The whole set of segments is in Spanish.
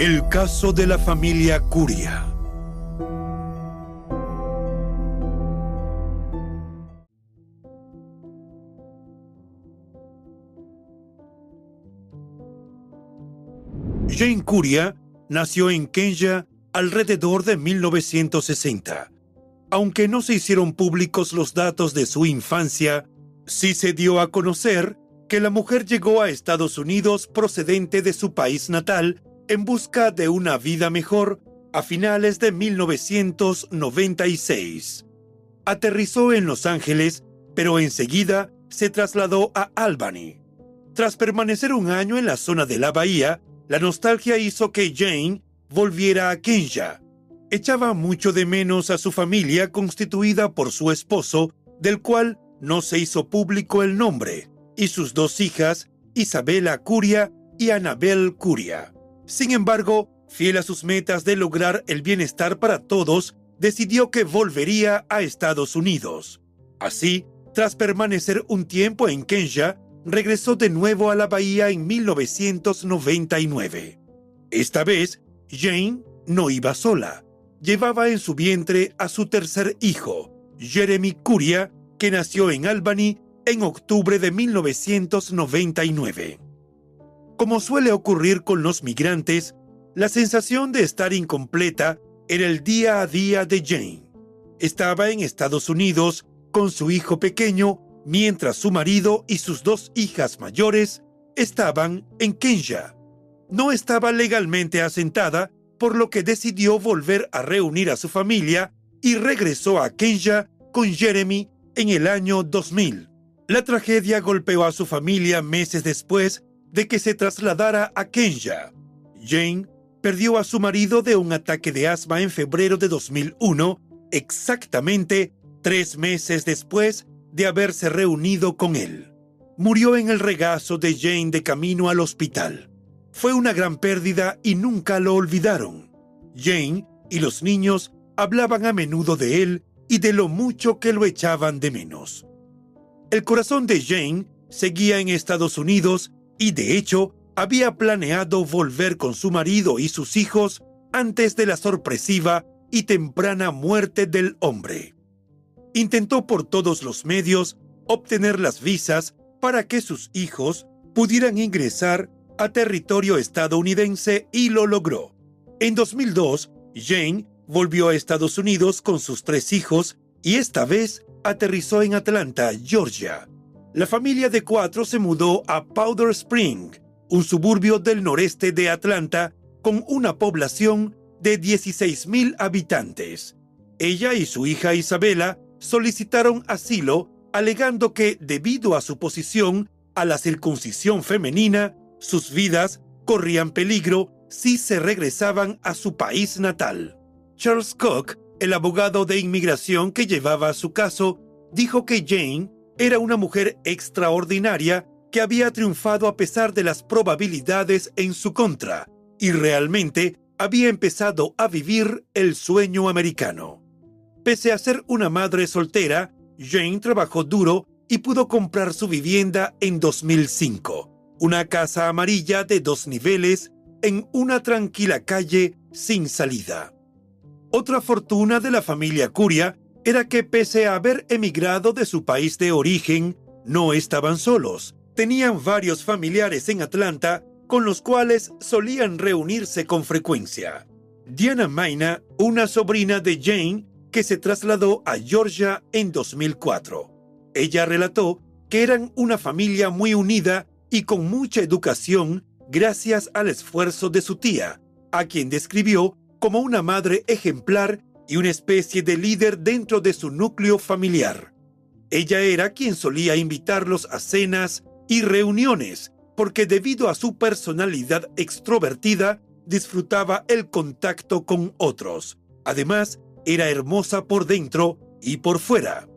El caso de la familia Curia. Jane Curia nació en Kenya alrededor de 1960. Aunque no se hicieron públicos los datos de su infancia, sí se dio a conocer que la mujer llegó a Estados Unidos procedente de su país natal en busca de una vida mejor a finales de 1996. Aterrizó en Los Ángeles, pero enseguida se trasladó a Albany. Tras permanecer un año en la zona de la bahía, la nostalgia hizo que Jane volviera a Kenya. Echaba mucho de menos a su familia constituida por su esposo, del cual no se hizo público el nombre, y sus dos hijas, Isabela Curia y Anabel Curia. Sin embargo, fiel a sus metas de lograr el bienestar para todos, decidió que volvería a Estados Unidos. Así, tras permanecer un tiempo en Kenya, regresó de nuevo a la bahía en 1999. Esta vez, Jane no iba sola. Llevaba en su vientre a su tercer hijo, Jeremy Curia, que nació en Albany en octubre de 1999. Como suele ocurrir con los migrantes, la sensación de estar incompleta era el día a día de Jane. Estaba en Estados Unidos con su hijo pequeño, mientras su marido y sus dos hijas mayores estaban en Kenya. No estaba legalmente asentada, por lo que decidió volver a reunir a su familia y regresó a Kenya con Jeremy en el año 2000. La tragedia golpeó a su familia meses después de que se trasladara a Kenya. Jane perdió a su marido de un ataque de asma en febrero de 2001, exactamente tres meses después de haberse reunido con él. Murió en el regazo de Jane de camino al hospital. Fue una gran pérdida y nunca lo olvidaron. Jane y los niños hablaban a menudo de él y de lo mucho que lo echaban de menos. El corazón de Jane seguía en Estados Unidos y de hecho había planeado volver con su marido y sus hijos antes de la sorpresiva y temprana muerte del hombre. Intentó por todos los medios obtener las visas para que sus hijos pudieran ingresar a territorio estadounidense y lo logró. En 2002, Jane volvió a Estados Unidos con sus tres hijos y esta vez aterrizó en Atlanta, Georgia, la familia de cuatro se mudó a Powder Spring, un suburbio del noreste de Atlanta con una población de 16.000 habitantes. Ella y su hija Isabela solicitaron asilo alegando que, debido a su posición a la circuncisión femenina, sus vidas corrían peligro si se regresaban a su país natal. Charles Cook, el abogado de inmigración que llevaba su caso, dijo que Jane era una mujer extraordinaria que había triunfado a pesar de las probabilidades en su contra, y realmente había empezado a vivir el sueño americano. Pese a ser una madre soltera, Jane trabajó duro y pudo comprar su vivienda en 2005, una casa amarilla de dos niveles en una tranquila calle sin salida. Otra fortuna de la familia Curia era que pese a haber emigrado de su país de origen, no estaban solos. Tenían varios familiares en Atlanta con los cuales solían reunirse con frecuencia. Diana Maina, una sobrina de Jane, que se trasladó a Georgia en 2004. Ella relató que eran una familia muy unida y con mucha educación gracias al esfuerzo de su tía, a quien describió como una madre ejemplar y una especie de líder dentro de su núcleo familiar. Ella era quien solía invitarlos a cenas y reuniones, porque debido a su personalidad extrovertida, disfrutaba el contacto con otros. Además, era hermosa por dentro y por fuera.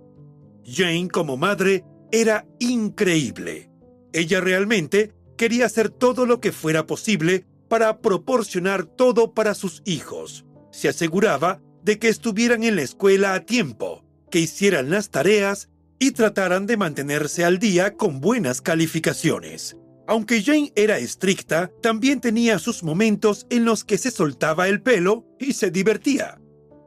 Jane como madre era increíble. Ella realmente quería hacer todo lo que fuera posible para proporcionar todo para sus hijos. Se aseguraba de que estuvieran en la escuela a tiempo, que hicieran las tareas y trataran de mantenerse al día con buenas calificaciones. Aunque Jane era estricta, también tenía sus momentos en los que se soltaba el pelo y se divertía.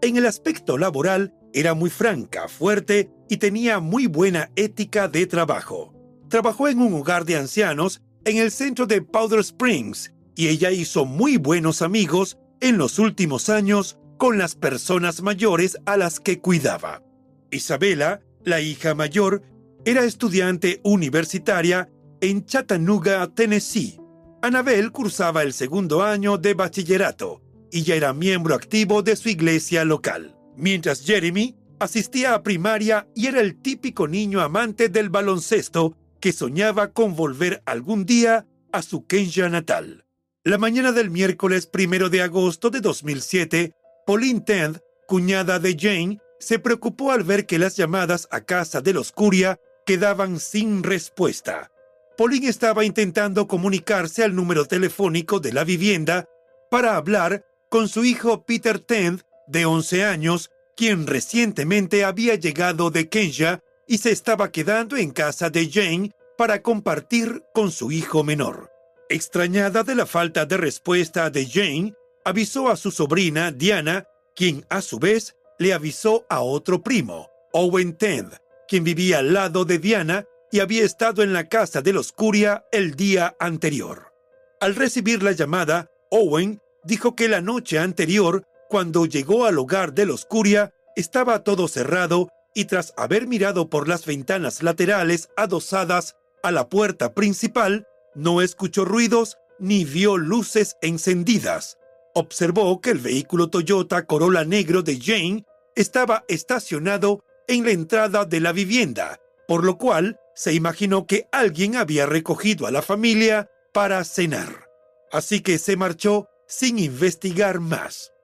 En el aspecto laboral, era muy franca, fuerte y tenía muy buena ética de trabajo. Trabajó en un hogar de ancianos en el centro de Powder Springs y ella hizo muy buenos amigos en los últimos años con las personas mayores a las que cuidaba. Isabela, la hija mayor, era estudiante universitaria en Chattanooga, Tennessee. Anabel cursaba el segundo año de bachillerato y ya era miembro activo de su iglesia local, mientras Jeremy asistía a primaria y era el típico niño amante del baloncesto que soñaba con volver algún día a su Kenya natal. La mañana del miércoles primero de agosto de 2007, Pauline Tenth, cuñada de Jane, se preocupó al ver que las llamadas a casa de los Curia quedaban sin respuesta. Pauline estaba intentando comunicarse al número telefónico de la vivienda para hablar con su hijo Peter Tenth, de 11 años, quien recientemente había llegado de Kenya y se estaba quedando en casa de Jane para compartir con su hijo menor. Extrañada de la falta de respuesta de Jane, avisó a su sobrina Diana, quien a su vez le avisó a otro primo, Owen Tenth, quien vivía al lado de Diana y había estado en la casa de los Curia el día anterior. Al recibir la llamada, Owen dijo que la noche anterior, cuando llegó al hogar de los Curia, estaba todo cerrado y tras haber mirado por las ventanas laterales adosadas a la puerta principal, no escuchó ruidos ni vio luces encendidas. Observó que el vehículo Toyota Corolla negro de Jane estaba estacionado en la entrada de la vivienda, por lo cual se imaginó que alguien había recogido a la familia para cenar. Así que se marchó sin investigar más.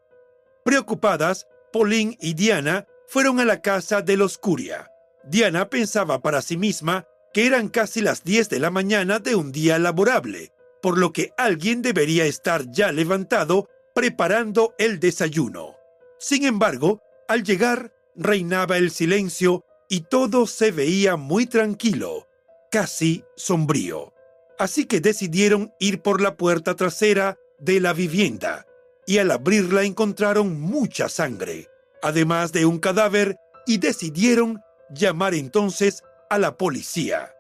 Preocupadas, Pauline y Diana fueron a la casa de los Curia. Diana pensaba para sí misma que eran casi las 10 de la mañana de un día laborable, por lo que alguien debería estar ya levantado preparando el desayuno. Sin embargo, al llegar, reinaba el silencio y todo se veía muy tranquilo, casi sombrío. Así que decidieron ir por la puerta trasera de la vivienda y al abrirla encontraron mucha sangre, además de un cadáver, y decidieron llamar entonces a la policía.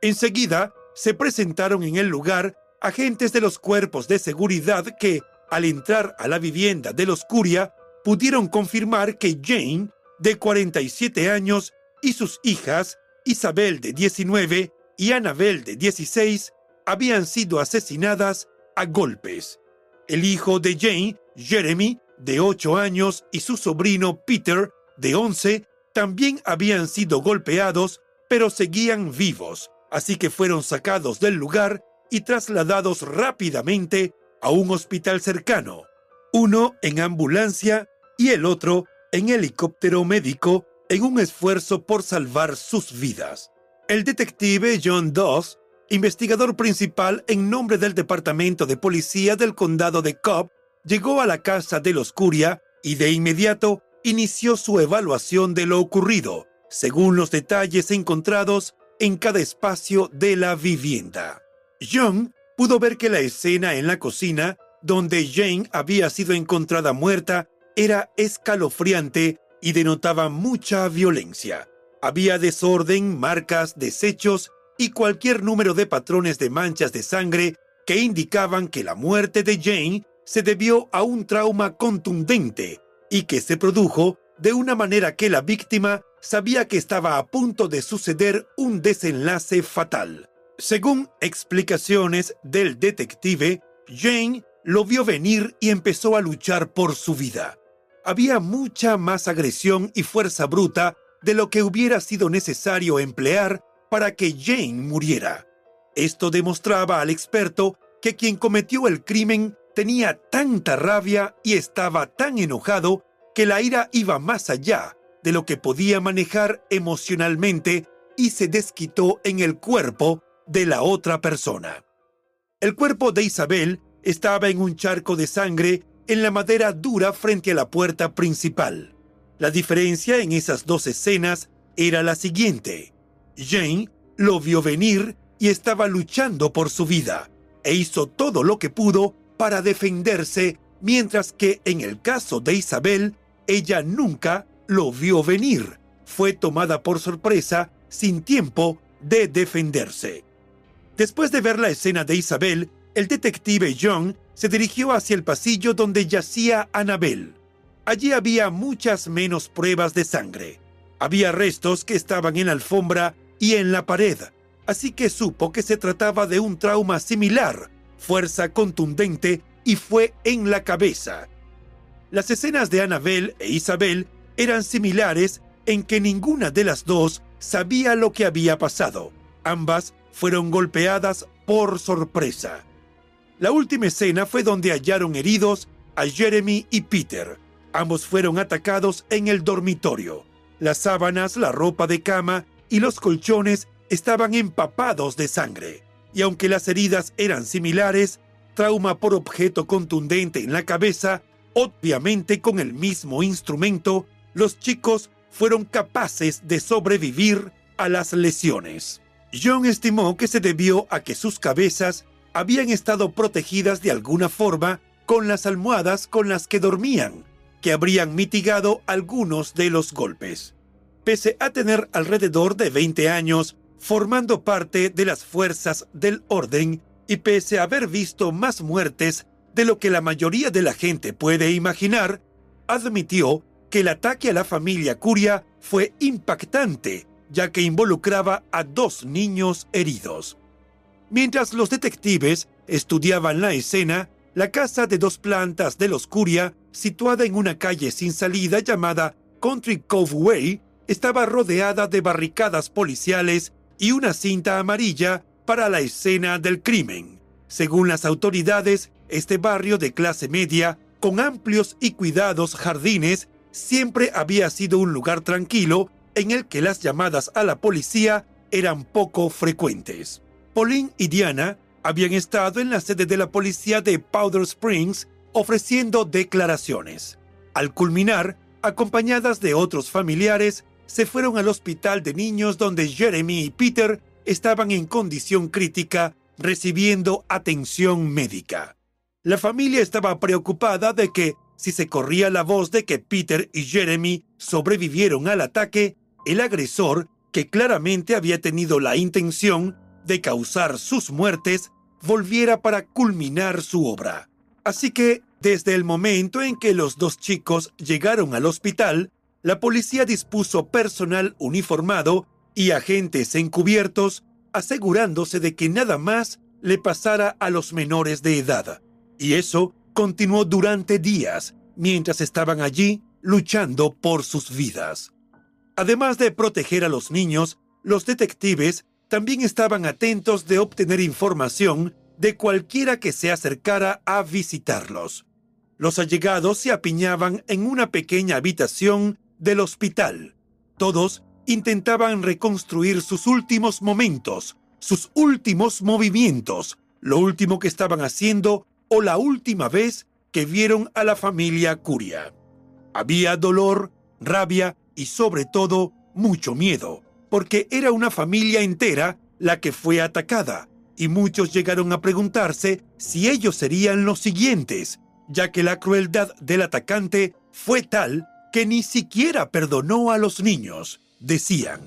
Enseguida se presentaron en el lugar agentes de los cuerpos de seguridad que, al entrar a la vivienda de los Curia, pudieron confirmar que Jane, de 47 años, y sus hijas, Isabel de 19 y Annabel de 16, habían sido asesinadas a golpes. El hijo de Jane, Jeremy, de 8 años, y su sobrino Peter, de 11, también habían sido golpeados, pero seguían vivos, así que fueron sacados del lugar y trasladados rápidamente a un hospital cercano, uno en ambulancia y el otro en helicóptero médico en un esfuerzo por salvar sus vidas. El detective John Doss investigador principal en nombre del Departamento de Policía del Condado de Cobb, llegó a la casa de los Curia y de inmediato inició su evaluación de lo ocurrido, según los detalles encontrados en cada espacio de la vivienda. John pudo ver que la escena en la cocina, donde Jane había sido encontrada muerta, era escalofriante y denotaba mucha violencia. Había desorden, marcas, desechos y cualquier número de patrones de manchas de sangre que indicaban que la muerte de Jane se debió a un trauma contundente y que se produjo de una manera que la víctima sabía que estaba a punto de suceder un desenlace fatal. Según explicaciones del detective, Jane lo vio venir y empezó a luchar por su vida. Había mucha más agresión y fuerza bruta de lo que hubiera sido necesario emplear para que Jane muriera. Esto demostraba al experto que quien cometió el crimen tenía tanta rabia y estaba tan enojado que la ira iba más allá de lo que podía manejar emocionalmente y se desquitó en el cuerpo de la otra persona. El cuerpo de Isabel estaba en un charco de sangre en la madera dura frente a la puerta principal. La diferencia en esas dos escenas era la siguiente. Jane lo vio venir y estaba luchando por su vida, e hizo todo lo que pudo para defenderse, mientras que en el caso de Isabel, ella nunca lo vio venir. Fue tomada por sorpresa sin tiempo de defenderse. Después de ver la escena de Isabel, el detective John se dirigió hacia el pasillo donde yacía Annabel. Allí había muchas menos pruebas de sangre. Había restos que estaban en la alfombra y en la pared, así que supo que se trataba de un trauma similar, fuerza contundente y fue en la cabeza. Las escenas de Annabel e Isabel eran similares en que ninguna de las dos sabía lo que había pasado. Ambas fueron golpeadas por sorpresa. La última escena fue donde hallaron heridos a Jeremy y Peter. Ambos fueron atacados en el dormitorio. Las sábanas, la ropa de cama y los colchones estaban empapados de sangre. Y aunque las heridas eran similares, trauma por objeto contundente en la cabeza, obviamente con el mismo instrumento, los chicos fueron capaces de sobrevivir a las lesiones. John estimó que se debió a que sus cabezas habían estado protegidas de alguna forma con las almohadas con las que dormían, que habrían mitigado algunos de los golpes. Pese a tener alrededor de 20 años formando parte de las fuerzas del orden y pese a haber visto más muertes de lo que la mayoría de la gente puede imaginar, admitió que el ataque a la familia Curia fue impactante, ya que involucraba a dos niños heridos. Mientras los detectives estudiaban la escena, la casa de dos plantas de los Curia, situada en una calle sin salida llamada Country Cove Way, estaba rodeada de barricadas policiales y una cinta amarilla para la escena del crimen. Según las autoridades, este barrio de clase media, con amplios y cuidados jardines, siempre había sido un lugar tranquilo en el que las llamadas a la policía eran poco frecuentes. Pauline y Diana habían estado en la sede de la policía de Powder Springs ofreciendo declaraciones. Al culminar, acompañadas de otros familiares, se fueron al hospital de niños donde Jeremy y Peter estaban en condición crítica recibiendo atención médica. La familia estaba preocupada de que, si se corría la voz de que Peter y Jeremy sobrevivieron al ataque, el agresor, que claramente había tenido la intención de causar sus muertes, volviera para culminar su obra. Así que, desde el momento en que los dos chicos llegaron al hospital, la policía dispuso personal uniformado y agentes encubiertos, asegurándose de que nada más le pasara a los menores de edad. Y eso continuó durante días, mientras estaban allí luchando por sus vidas. Además de proteger a los niños, los detectives también estaban atentos de obtener información de cualquiera que se acercara a visitarlos. Los allegados se apiñaban en una pequeña habitación del hospital. Todos intentaban reconstruir sus últimos momentos, sus últimos movimientos, lo último que estaban haciendo o la última vez que vieron a la familia Curia. Había dolor, rabia y sobre todo mucho miedo, porque era una familia entera la que fue atacada, y muchos llegaron a preguntarse si ellos serían los siguientes, ya que la crueldad del atacante fue tal que ni siquiera perdonó a los niños, decían.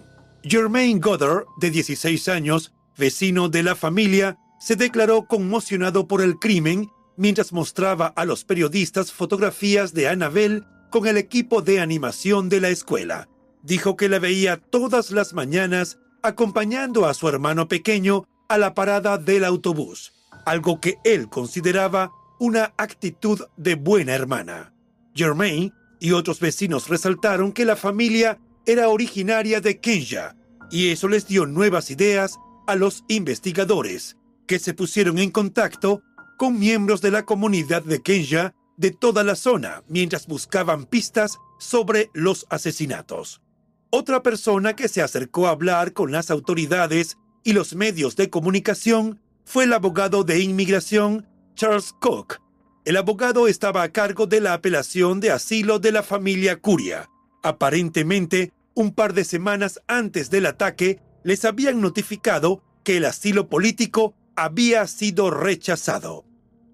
Germain Goddard, de 16 años, vecino de la familia, se declaró conmocionado por el crimen mientras mostraba a los periodistas fotografías de Annabelle con el equipo de animación de la escuela. Dijo que la veía todas las mañanas acompañando a su hermano pequeño a la parada del autobús, algo que él consideraba una actitud de buena hermana. Germain y otros vecinos resaltaron que la familia era originaria de Kenya y eso les dio nuevas ideas a los investigadores, que se pusieron en contacto con miembros de la comunidad de Kenya de toda la zona mientras buscaban pistas sobre los asesinatos. Otra persona que se acercó a hablar con las autoridades y los medios de comunicación fue el abogado de inmigración Charles Cook. El abogado estaba a cargo de la apelación de asilo de la familia Curia. Aparentemente, un par de semanas antes del ataque, les habían notificado que el asilo político había sido rechazado.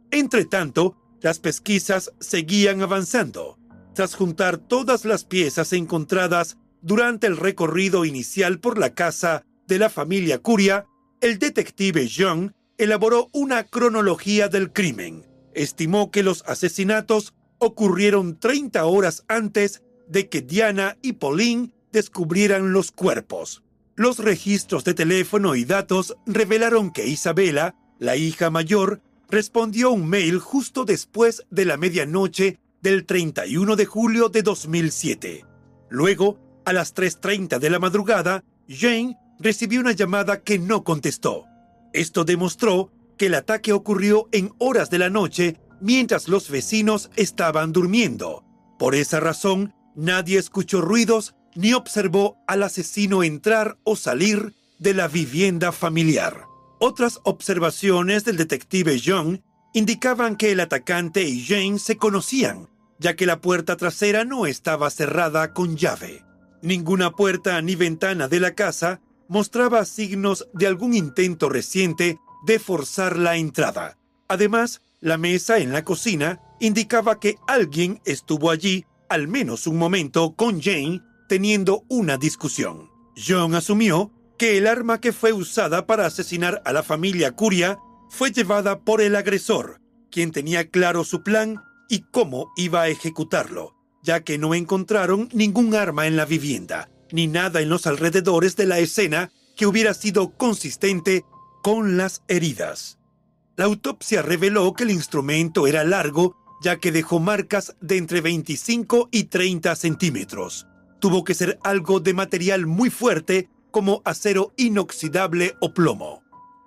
Entre tanto, las pesquisas seguían avanzando. Tras juntar todas las piezas encontradas durante el recorrido inicial por la casa de la familia Curia, el detective Young elaboró una cronología del crimen. Estimó que los asesinatos ocurrieron 30 horas antes de que Diana y Pauline descubrieran los cuerpos. Los registros de teléfono y datos revelaron que Isabela, la hija mayor, respondió un mail justo después de la medianoche del 31 de julio de 2007. Luego, a las 3.30 de la madrugada, Jane recibió una llamada que no contestó. Esto demostró que el ataque ocurrió en horas de la noche mientras los vecinos estaban durmiendo. Por esa razón, nadie escuchó ruidos ni observó al asesino entrar o salir de la vivienda familiar. Otras observaciones del detective Young indicaban que el atacante y Jane se conocían, ya que la puerta trasera no estaba cerrada con llave. Ninguna puerta ni ventana de la casa mostraba signos de algún intento reciente de forzar la entrada. Además, la mesa en la cocina indicaba que alguien estuvo allí al menos un momento con Jane teniendo una discusión. John asumió que el arma que fue usada para asesinar a la familia Curia fue llevada por el agresor, quien tenía claro su plan y cómo iba a ejecutarlo, ya que no encontraron ningún arma en la vivienda, ni nada en los alrededores de la escena que hubiera sido consistente con las heridas. La autopsia reveló que el instrumento era largo, ya que dejó marcas de entre 25 y 30 centímetros tuvo que ser algo de material muy fuerte como acero inoxidable o plomo.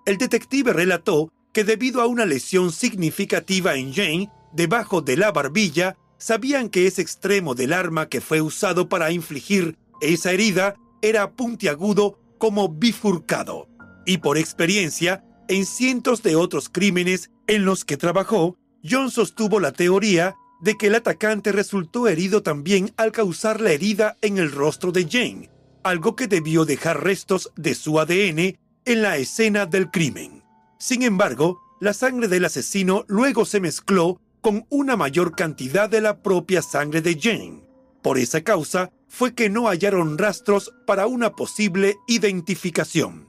El detective relató que debido a una lesión significativa en Jane, debajo de la barbilla, sabían que ese extremo del arma que fue usado para infligir esa herida era puntiagudo como bifurcado. Y por experiencia, en cientos de otros crímenes en los que trabajó, John sostuvo la teoría de que el atacante resultó herido también al causar la herida en el rostro de Jane, algo que debió dejar restos de su ADN en la escena del crimen. Sin embargo, la sangre del asesino luego se mezcló con una mayor cantidad de la propia sangre de Jane. Por esa causa fue que no hallaron rastros para una posible identificación.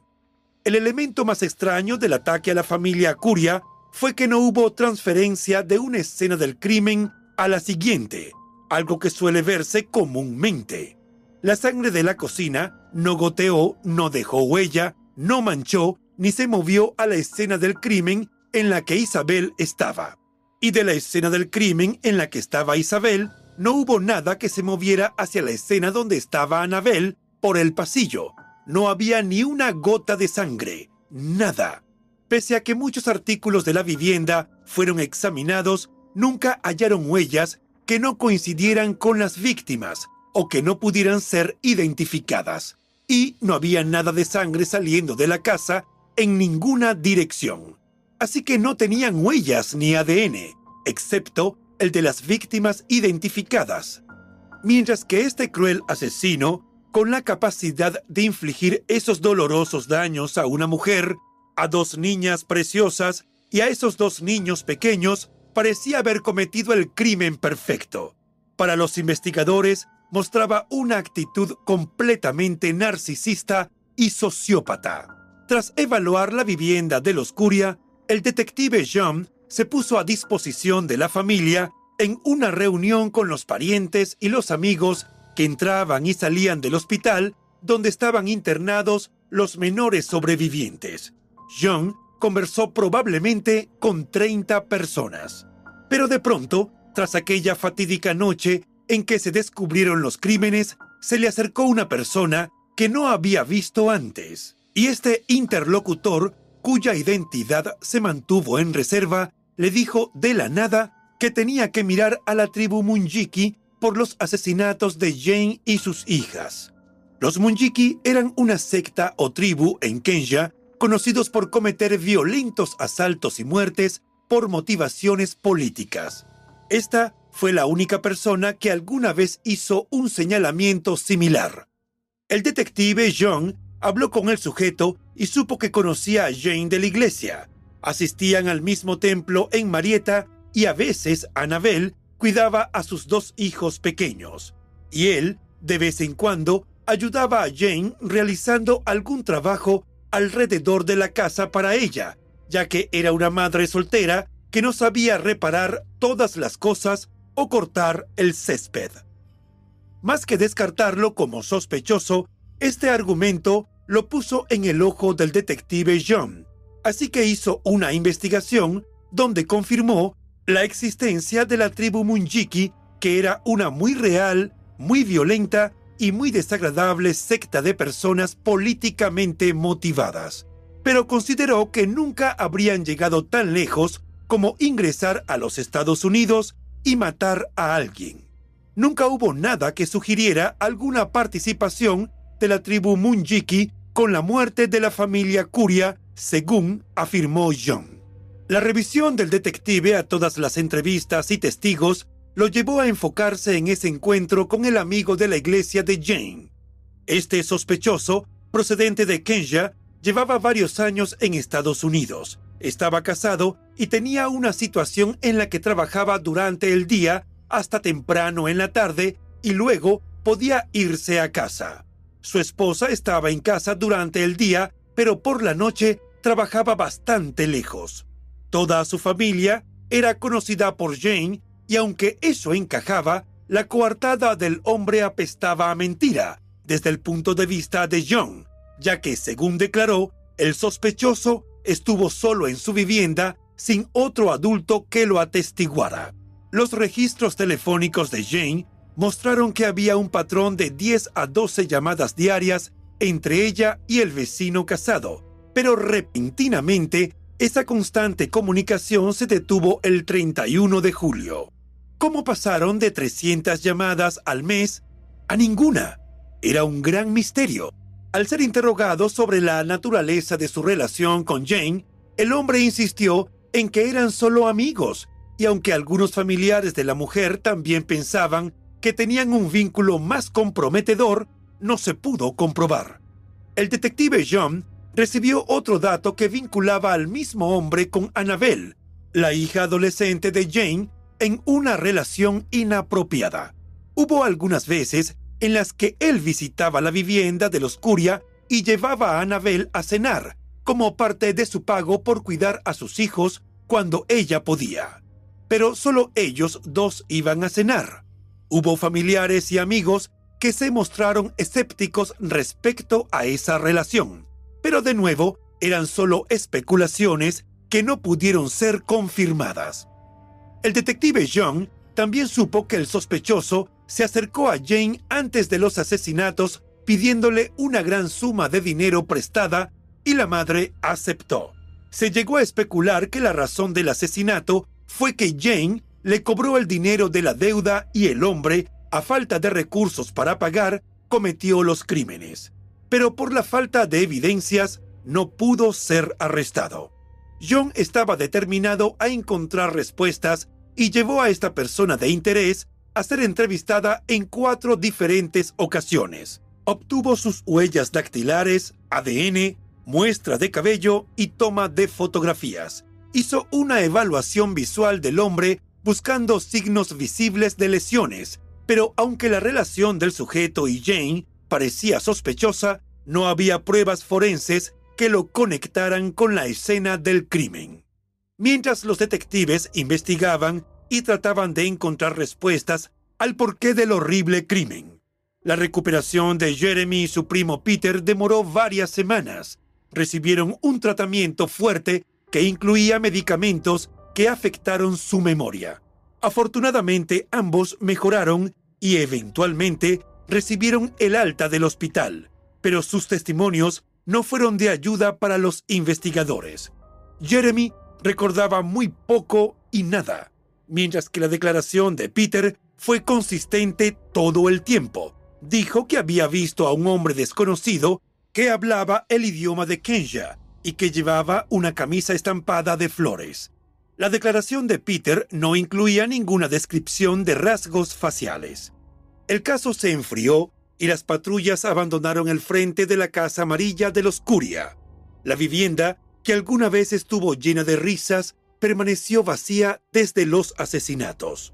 El elemento más extraño del ataque a la familia Curia fue que no hubo transferencia de una escena del crimen a la siguiente, algo que suele verse comúnmente. La sangre de la cocina no goteó, no dejó huella, no manchó ni se movió a la escena del crimen en la que Isabel estaba. Y de la escena del crimen en la que estaba Isabel, no hubo nada que se moviera hacia la escena donde estaba Anabel por el pasillo. No había ni una gota de sangre, nada. Pese a que muchos artículos de la vivienda fueron examinados, nunca hallaron huellas que no coincidieran con las víctimas o que no pudieran ser identificadas. Y no había nada de sangre saliendo de la casa en ninguna dirección. Así que no tenían huellas ni ADN, excepto el de las víctimas identificadas, mientras que este cruel asesino, con la capacidad de infligir esos dolorosos daños a una mujer, a dos niñas preciosas y a esos dos niños pequeños, parecía haber cometido el crimen perfecto. Para los investigadores, mostraba una actitud completamente narcisista y sociópata. Tras evaluar la vivienda de los Curia, el detective John se puso a disposición de la familia en una reunión con los parientes y los amigos que entraban y salían del hospital donde estaban internados los menores sobrevivientes. John conversó probablemente con 30 personas. Pero de pronto, tras aquella fatídica noche en que se descubrieron los crímenes, se le acercó una persona que no había visto antes. Y este interlocutor, cuya identidad se mantuvo en reserva, le dijo de la nada que tenía que mirar a la tribu Munjiki por los asesinatos de Jane y sus hijas. Los Munjiki eran una secta o tribu en Kenya conocidos por cometer violentos asaltos y muertes por motivaciones políticas. Esta fue la única persona que alguna vez hizo un señalamiento similar. El detective John habló con el sujeto y supo que conocía a Jane de la iglesia. Asistían al mismo templo en Marietta y a veces Annabel cuidaba a sus dos hijos pequeños. Y él, de vez en cuando, ayudaba a Jane realizando algún trabajo alrededor de la casa para ella, ya que era una madre soltera que no sabía reparar todas las cosas o cortar el césped. Más que descartarlo como sospechoso, este argumento lo puso en el ojo del detective John, así que hizo una investigación donde confirmó la existencia de la tribu Munjiki, que era una muy real, muy violenta y muy desagradable secta de personas políticamente motivadas, pero consideró que nunca habrían llegado tan lejos como ingresar a los Estados Unidos y matar a alguien. Nunca hubo nada que sugiriera alguna participación de la tribu Munjiki con la muerte de la familia Curia, según afirmó John. La revisión del detective a todas las entrevistas y testigos lo llevó a enfocarse en ese encuentro con el amigo de la iglesia de Jane. Este sospechoso, procedente de Kenya, llevaba varios años en Estados Unidos, estaba casado y tenía una situación en la que trabajaba durante el día hasta temprano en la tarde y luego podía irse a casa. Su esposa estaba en casa durante el día, pero por la noche trabajaba bastante lejos. Toda su familia era conocida por Jane y aunque eso encajaba, la coartada del hombre apestaba a mentira desde el punto de vista de John, ya que, según declaró, el sospechoso estuvo solo en su vivienda sin otro adulto que lo atestiguara. Los registros telefónicos de Jane mostraron que había un patrón de 10 a 12 llamadas diarias entre ella y el vecino casado, pero repentinamente esa constante comunicación se detuvo el 31 de julio. ¿Cómo pasaron de 300 llamadas al mes a ninguna? Era un gran misterio. Al ser interrogado sobre la naturaleza de su relación con Jane, el hombre insistió en que eran solo amigos, y aunque algunos familiares de la mujer también pensaban que tenían un vínculo más comprometedor, no se pudo comprobar. El detective John recibió otro dato que vinculaba al mismo hombre con Annabel, la hija adolescente de Jane, en una relación inapropiada. Hubo algunas veces en las que él visitaba la vivienda de los Curia y llevaba a Anabel a cenar, como parte de su pago por cuidar a sus hijos cuando ella podía. Pero solo ellos dos iban a cenar. Hubo familiares y amigos que se mostraron escépticos respecto a esa relación, pero de nuevo eran solo especulaciones que no pudieron ser confirmadas. El detective Young también supo que el sospechoso se acercó a Jane antes de los asesinatos pidiéndole una gran suma de dinero prestada y la madre aceptó. Se llegó a especular que la razón del asesinato fue que Jane le cobró el dinero de la deuda y el hombre, a falta de recursos para pagar, cometió los crímenes. Pero por la falta de evidencias, no pudo ser arrestado. John estaba determinado a encontrar respuestas y llevó a esta persona de interés a ser entrevistada en cuatro diferentes ocasiones. Obtuvo sus huellas dactilares, ADN, muestra de cabello y toma de fotografías. Hizo una evaluación visual del hombre buscando signos visibles de lesiones, pero aunque la relación del sujeto y Jane parecía sospechosa, no había pruebas forenses que lo conectaran con la escena del crimen. Mientras los detectives investigaban y trataban de encontrar respuestas al porqué del horrible crimen. La recuperación de Jeremy y su primo Peter demoró varias semanas. Recibieron un tratamiento fuerte que incluía medicamentos que afectaron su memoria. Afortunadamente ambos mejoraron y eventualmente recibieron el alta del hospital, pero sus testimonios no fueron de ayuda para los investigadores. Jeremy recordaba muy poco y nada, mientras que la declaración de Peter fue consistente todo el tiempo. Dijo que había visto a un hombre desconocido que hablaba el idioma de Kenya y que llevaba una camisa estampada de flores. La declaración de Peter no incluía ninguna descripción de rasgos faciales. El caso se enfrió y las patrullas abandonaron el frente de la Casa Amarilla de los Curia. La vivienda, que alguna vez estuvo llena de risas, permaneció vacía desde los asesinatos.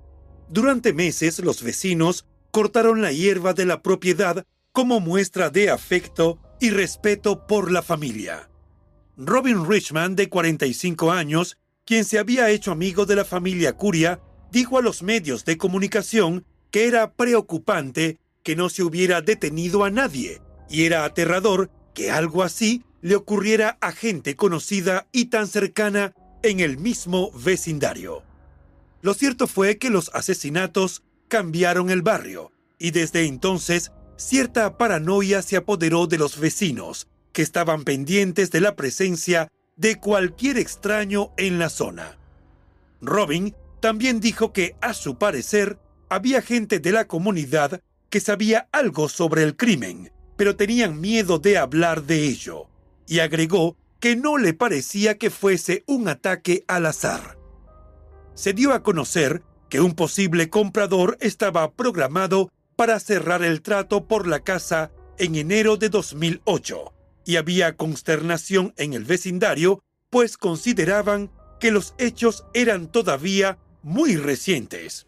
Durante meses los vecinos cortaron la hierba de la propiedad como muestra de afecto y respeto por la familia. Robin Richman, de 45 años, quien se había hecho amigo de la familia Curia, dijo a los medios de comunicación que era preocupante que no se hubiera detenido a nadie y era aterrador que algo así le ocurriera a gente conocida y tan cercana en el mismo vecindario. Lo cierto fue que los asesinatos cambiaron el barrio y desde entonces cierta paranoia se apoderó de los vecinos, que estaban pendientes de la presencia de cualquier extraño en la zona. Robin también dijo que, a su parecer, había gente de la comunidad que sabía algo sobre el crimen, pero tenían miedo de hablar de ello, y agregó que no le parecía que fuese un ataque al azar. Se dio a conocer que un posible comprador estaba programado para cerrar el trato por la casa en enero de 2008, y había consternación en el vecindario, pues consideraban que los hechos eran todavía muy recientes.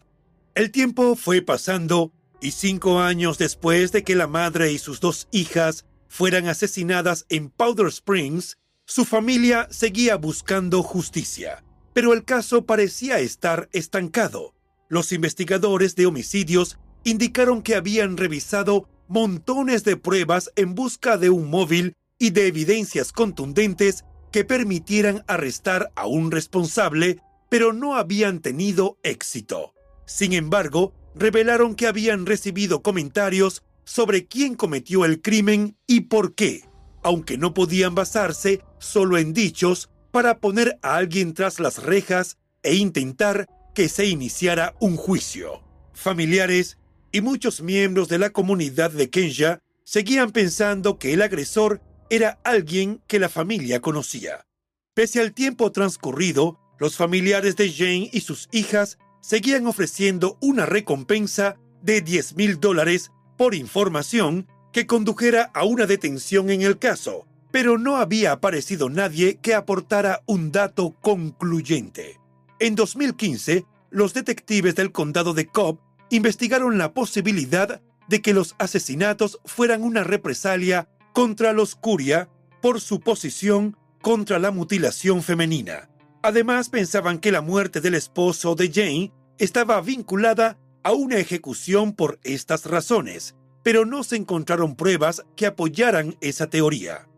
El tiempo fue pasando y cinco años después de que la madre y sus dos hijas fueran asesinadas en Powder Springs, su familia seguía buscando justicia. Pero el caso parecía estar estancado. Los investigadores de homicidios indicaron que habían revisado montones de pruebas en busca de un móvil y de evidencias contundentes que permitieran arrestar a un responsable, pero no habían tenido éxito. Sin embargo, revelaron que habían recibido comentarios sobre quién cometió el crimen y por qué, aunque no podían basarse solo en dichos para poner a alguien tras las rejas e intentar que se iniciara un juicio. Familiares y muchos miembros de la comunidad de Kenya seguían pensando que el agresor era alguien que la familia conocía. Pese al tiempo transcurrido, los familiares de Jane y sus hijas seguían ofreciendo una recompensa de 10 mil dólares por información que condujera a una detención en el caso, pero no había aparecido nadie que aportara un dato concluyente. En 2015, los detectives del condado de Cobb investigaron la posibilidad de que los asesinatos fueran una represalia contra los Curia por su posición contra la mutilación femenina. Además, pensaban que la muerte del esposo de Jane estaba vinculada a una ejecución por estas razones, pero no se encontraron pruebas que apoyaran esa teoría.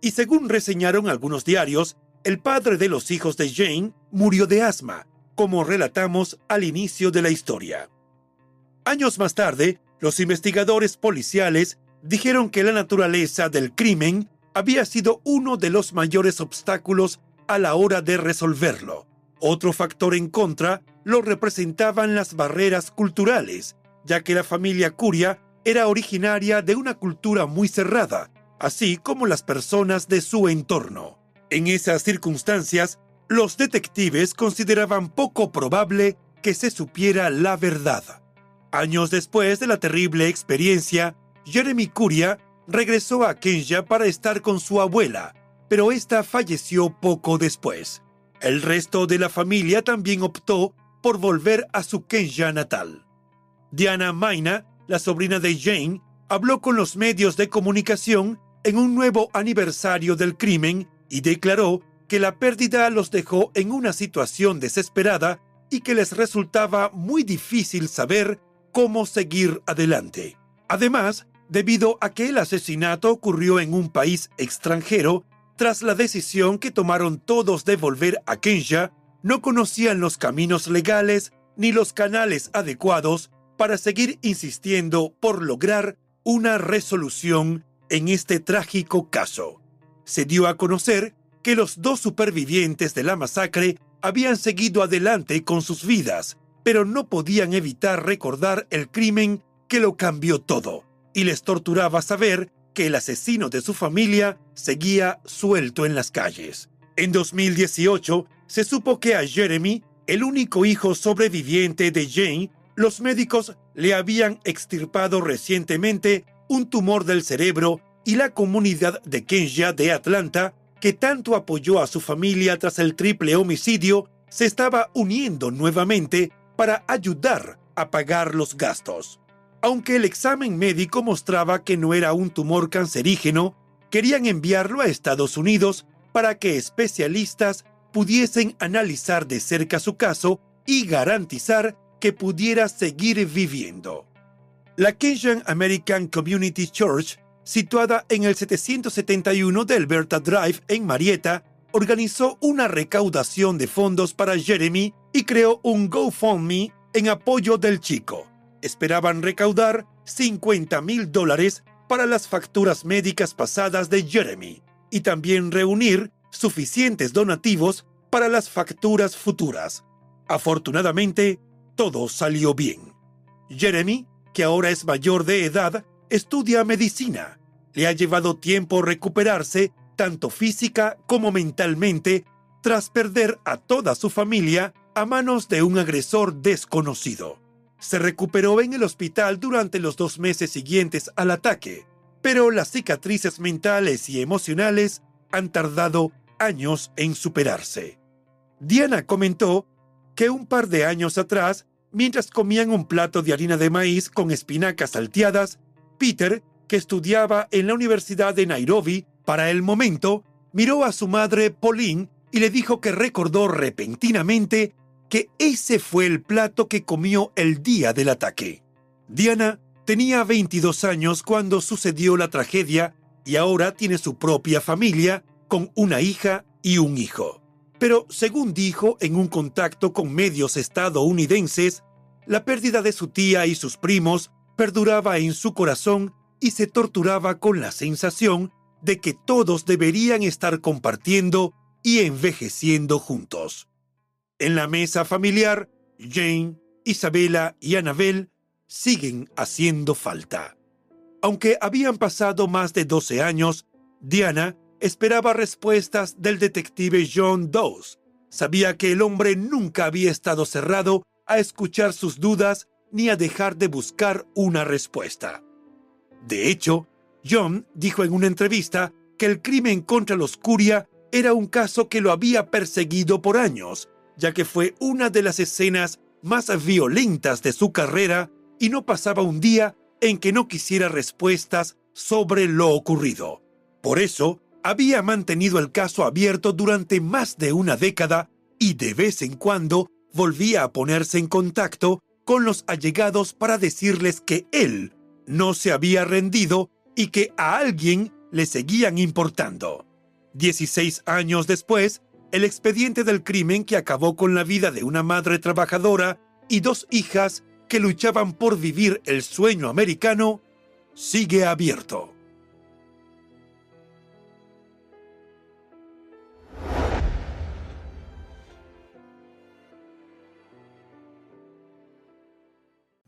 Y según reseñaron algunos diarios, el padre de los hijos de Jane murió de asma, como relatamos al inicio de la historia. Años más tarde, los investigadores policiales dijeron que la naturaleza del crimen había sido uno de los mayores obstáculos a la hora de resolverlo. Otro factor en contra lo representaban las barreras culturales, ya que la familia Curia era originaria de una cultura muy cerrada, así como las personas de su entorno. En esas circunstancias, los detectives consideraban poco probable que se supiera la verdad. Años después de la terrible experiencia, Jeremy Curia regresó a Kenya para estar con su abuela, pero esta falleció poco después. El resto de la familia también optó por volver a su Kenya natal. Diana Maina, la sobrina de Jane, habló con los medios de comunicación en un nuevo aniversario del crimen y declaró que la pérdida los dejó en una situación desesperada y que les resultaba muy difícil saber cómo seguir adelante. Además, debido a que el asesinato ocurrió en un país extranjero, tras la decisión que tomaron todos de volver a Kenya, no conocían los caminos legales ni los canales adecuados para seguir insistiendo por lograr una resolución en este trágico caso. Se dio a conocer que los dos supervivientes de la masacre habían seguido adelante con sus vidas, pero no podían evitar recordar el crimen que lo cambió todo, y les torturaba saber que el asesino de su familia seguía suelto en las calles. En 2018 se supo que a Jeremy, el único hijo sobreviviente de Jane, los médicos le habían extirpado recientemente un tumor del cerebro y la comunidad de Kenya de Atlanta que tanto apoyó a su familia tras el triple homicidio, se estaba uniendo nuevamente para ayudar a pagar los gastos. Aunque el examen médico mostraba que no era un tumor cancerígeno, querían enviarlo a Estados Unidos para que especialistas pudiesen analizar de cerca su caso y garantizar que pudiera seguir viviendo. La Kenyan American Community Church situada en el 771 de Alberta Drive en Marietta, organizó una recaudación de fondos para Jeremy y creó un GoFundMe en apoyo del chico. Esperaban recaudar 50 mil dólares para las facturas médicas pasadas de Jeremy y también reunir suficientes donativos para las facturas futuras. Afortunadamente, todo salió bien. Jeremy, que ahora es mayor de edad, estudia medicina. Le ha llevado tiempo recuperarse, tanto física como mentalmente, tras perder a toda su familia a manos de un agresor desconocido. Se recuperó en el hospital durante los dos meses siguientes al ataque, pero las cicatrices mentales y emocionales han tardado años en superarse. Diana comentó que un par de años atrás, mientras comían un plato de harina de maíz con espinacas salteadas, Peter, que estudiaba en la Universidad de Nairobi, para el momento, miró a su madre Pauline y le dijo que recordó repentinamente que ese fue el plato que comió el día del ataque. Diana tenía 22 años cuando sucedió la tragedia y ahora tiene su propia familia con una hija y un hijo. Pero según dijo en un contacto con medios estadounidenses, la pérdida de su tía y sus primos perduraba en su corazón y se torturaba con la sensación de que todos deberían estar compartiendo y envejeciendo juntos. En la mesa familiar, Jane, Isabela y Annabel siguen haciendo falta. Aunque habían pasado más de 12 años, Diana esperaba respuestas del detective John Dawes. Sabía que el hombre nunca había estado cerrado a escuchar sus dudas ni a dejar de buscar una respuesta. De hecho, John dijo en una entrevista que el crimen contra los Curia era un caso que lo había perseguido por años, ya que fue una de las escenas más violentas de su carrera y no pasaba un día en que no quisiera respuestas sobre lo ocurrido. Por eso, había mantenido el caso abierto durante más de una década y de vez en cuando volvía a ponerse en contacto con los allegados para decirles que él no se había rendido y que a alguien le seguían importando. Dieciséis años después, el expediente del crimen que acabó con la vida de una madre trabajadora y dos hijas que luchaban por vivir el sueño americano sigue abierto.